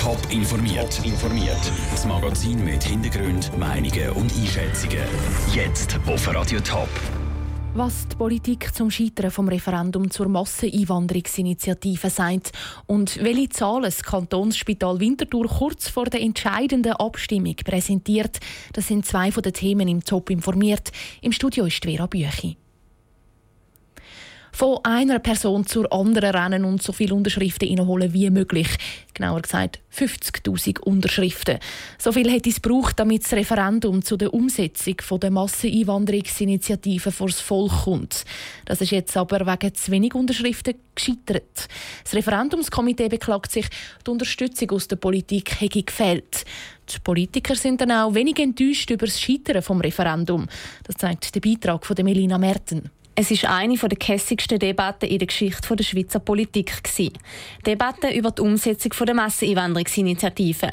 Top informiert. informiert. Das Magazin mit Hintergrund, Meinungen und Einschätzungen. Jetzt auf Radio Top. Was die Politik zum Scheitern vom Referendum zur Masseneinwanderungsinitiative sagt und welche Zahlen das Kantonsspital Winterthur kurz vor der entscheidenden Abstimmung präsentiert, das sind zwei von den Themen im Top informiert. Im Studio ist Vera Büchi von einer Person zur anderen rennen und so viele Unterschriften einholen wie möglich. Genauer gesagt 50.000 Unterschriften. So viel hätte es gebraucht, damit das Referendum zu der Umsetzung der Masseneinwanderungsinitiative vor das Volk kommt. Das ist jetzt aber wegen zu wenig Unterschriften gescheitert. Das Referendumskomitee beklagt sich, die Unterstützung aus der Politik hätte gefehlt. Die Politiker sind dann auch wenig enttäuscht über das Scheitern vom Referendum. Das zeigt der Beitrag von Melina Merten. Es ist eine der kässigsten Debatten in der Geschichte der Schweizer Politik. Die Debatte über die Umsetzung der Masseneinwanderungsinitiative.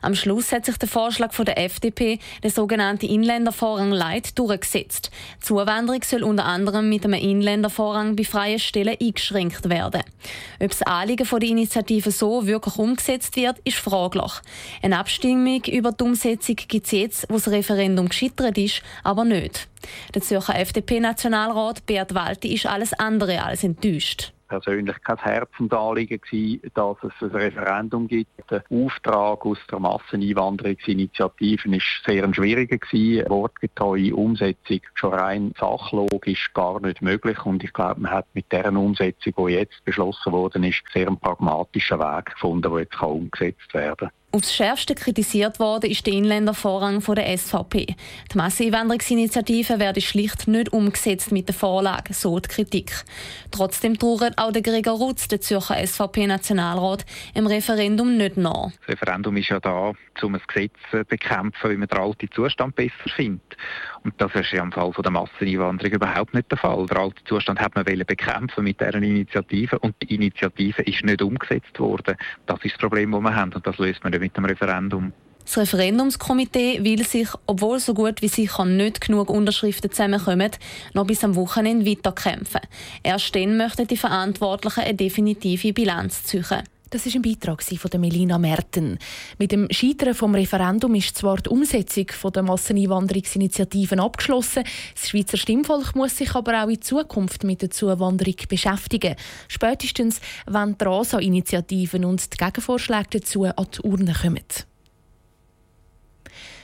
Am Schluss hat sich der Vorschlag der FDP, der sogenannte Inländervorrang Light, durchgesetzt. Die Zuwanderung soll unter anderem mit einem Inländervorrang bei freien Stellen eingeschränkt werden. Ob das Anliegen der Initiative so wirklich umgesetzt wird, ist fraglich. Eine Abstimmung über die Umsetzung gibt es jetzt, wo das Referendum gescheitert ist, aber nicht. Der Zürcher FDP-Nationalrat Beat Walti ist alles andere als enttäuscht persönlich kein Herzensanliegen gewesen, dass es ein Referendum gibt. Der Auftrag aus der Masseneinwanderungsinitiative ist sehr ein schwieriger gewesen. Wortgetreue Umsetzung schon rein sachlogisch gar nicht möglich und ich glaube, man hat mit der Umsetzung, die jetzt beschlossen worden ist, sehr einen pragmatischen Weg gefunden, der jetzt umgesetzt werden kann. Aufs Schärfste kritisiert worden ist der Inländervorrang von der SVP. Die Masseneinwanderungsinitiative werde schlicht nicht umgesetzt mit der Vorlage, so die Kritik. Trotzdem trauert auch der Gregor Rutz, der Zürcher SVP-Nationalrat, im Referendum nicht nach. Das Referendum ist ja da, um ein Gesetz zu bekämpfen, wie man den alten Zustand besser findet. Und das ist ja im Fall von der Masseneinwanderung überhaupt nicht der Fall. Der alte Zustand hat man bekämpfen mit dieser Initiative und die Initiative ist nicht umgesetzt worden. Das ist das Problem, das wir haben und das löst man mit dem Referendum. Das Referendumskomitee will sich, obwohl so gut wie sicher nicht genug Unterschriften zusammenkommen, noch bis am Wochenende weiterkämpfen. Erst dann möchten die Verantwortlichen eine definitive Bilanz ziehen. Das ist ein Beitrag von Melina Merten. Mit dem Scheitern vom Referendum ist zwar die Umsetzung der Masseneinwanderungsinitiativen abgeschlossen. Das Schweizer Stimmvolk muss sich aber auch in Zukunft mit der Zuwanderung beschäftigen. Spätestens, wenn die RASA-Initiativen und die Gegenvorschläge dazu an die Urne kommen.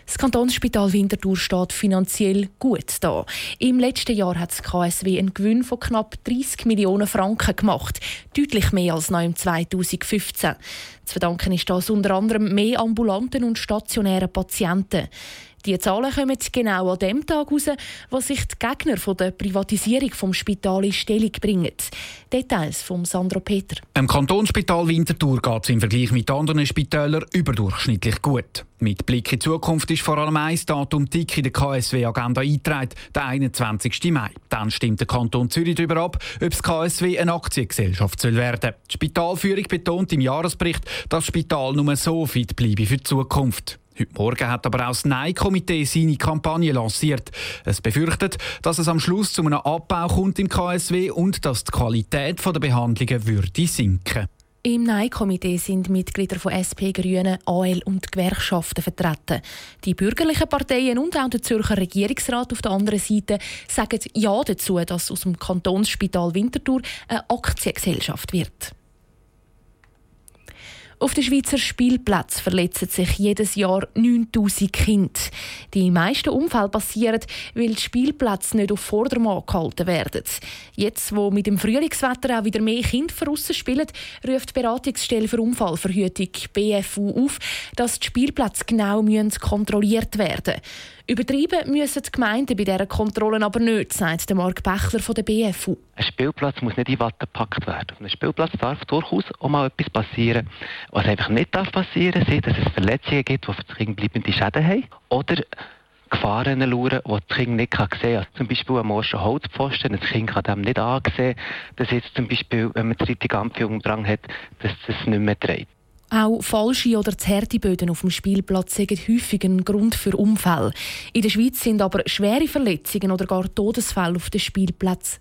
Das Kantonsspital Winterthur steht finanziell gut da. Im letzten Jahr hat das KSW einen Gewinn von knapp 30 Millionen Franken gemacht, deutlich mehr als noch im 2015. Zu verdanken ist das unter anderem mehr ambulanten und stationären Patienten. Die Zahlen kommen genau an dem Tag heraus, wo sich die Gegner von der Privatisierung vom Spital in Stellung bringen. Details von Sandro Peter. Im Kantonsspital Winterthur geht es im Vergleich mit anderen Spitälern überdurchschnittlich gut. Mit Blick in die Zukunft ist vor allem ein Datum dick in der KSW-Agenda eingetragen, der 21. Mai. Dann stimmt der Kanton Zürich darüber ab, ob das KSW eine Aktiengesellschaft werden soll. Die Spitalführung betont im Jahresbericht, dass das Spital nur so fit bleibe für die Zukunft. Heute Morgen hat aber auch das Nein-Komitee seine Kampagne lanciert. Es befürchtet, dass es am Schluss zu einem Abbau kommt im KSW und dass die Qualität der Behandlungen würde sinken. Im Nein-Komitee sind Mitglieder von SP, Grünen, AL und Gewerkschaften vertreten. Die bürgerlichen Parteien und auch der Zürcher Regierungsrat auf der anderen Seite sagen Ja dazu, dass aus dem Kantonsspital Winterthur eine Aktiengesellschaft wird. Auf den Schweizer Spielplätzen verletzen sich jedes Jahr 9000 Kinder. Die meisten Unfälle passieren, weil die Spielplätze nicht auf Vordermann gehalten werden. Jetzt, wo mit dem Frühlingswetter auch wieder mehr Kinder draussen spielen, ruft die Beratungsstelle für Unfallverhütung BFU auf, dass die Spielplätze genau kontrolliert werden müssen. Übertrieben müssen die Gemeinden bei dieser Kontrollen aber nicht, sagt Marc Bechler von der BFU. Ein Spielplatz muss nicht in Watte gepackt werden. Auf einem Spielplatz darf durchaus auch mal etwas passieren. Was einfach nicht darf passieren darf, dass es Verletzungen gibt, die für das Kind bleibende Schäden haben. Oder Gefahren schauen, die das Kind nicht sehen kann. Also zum Beispiel ein morschen Holzpfosten, das Kind kann dem nicht ansehen, dass jetzt zum Beispiel, wenn man die richtige Ampführung dran hat, dass es nicht mehr dreht. Auch falsche oder zerte Böden auf dem Spielplatz sind häufig ein Grund für Unfälle. In der Schweiz sind aber schwere Verletzungen oder gar Todesfälle auf dem Spielplatz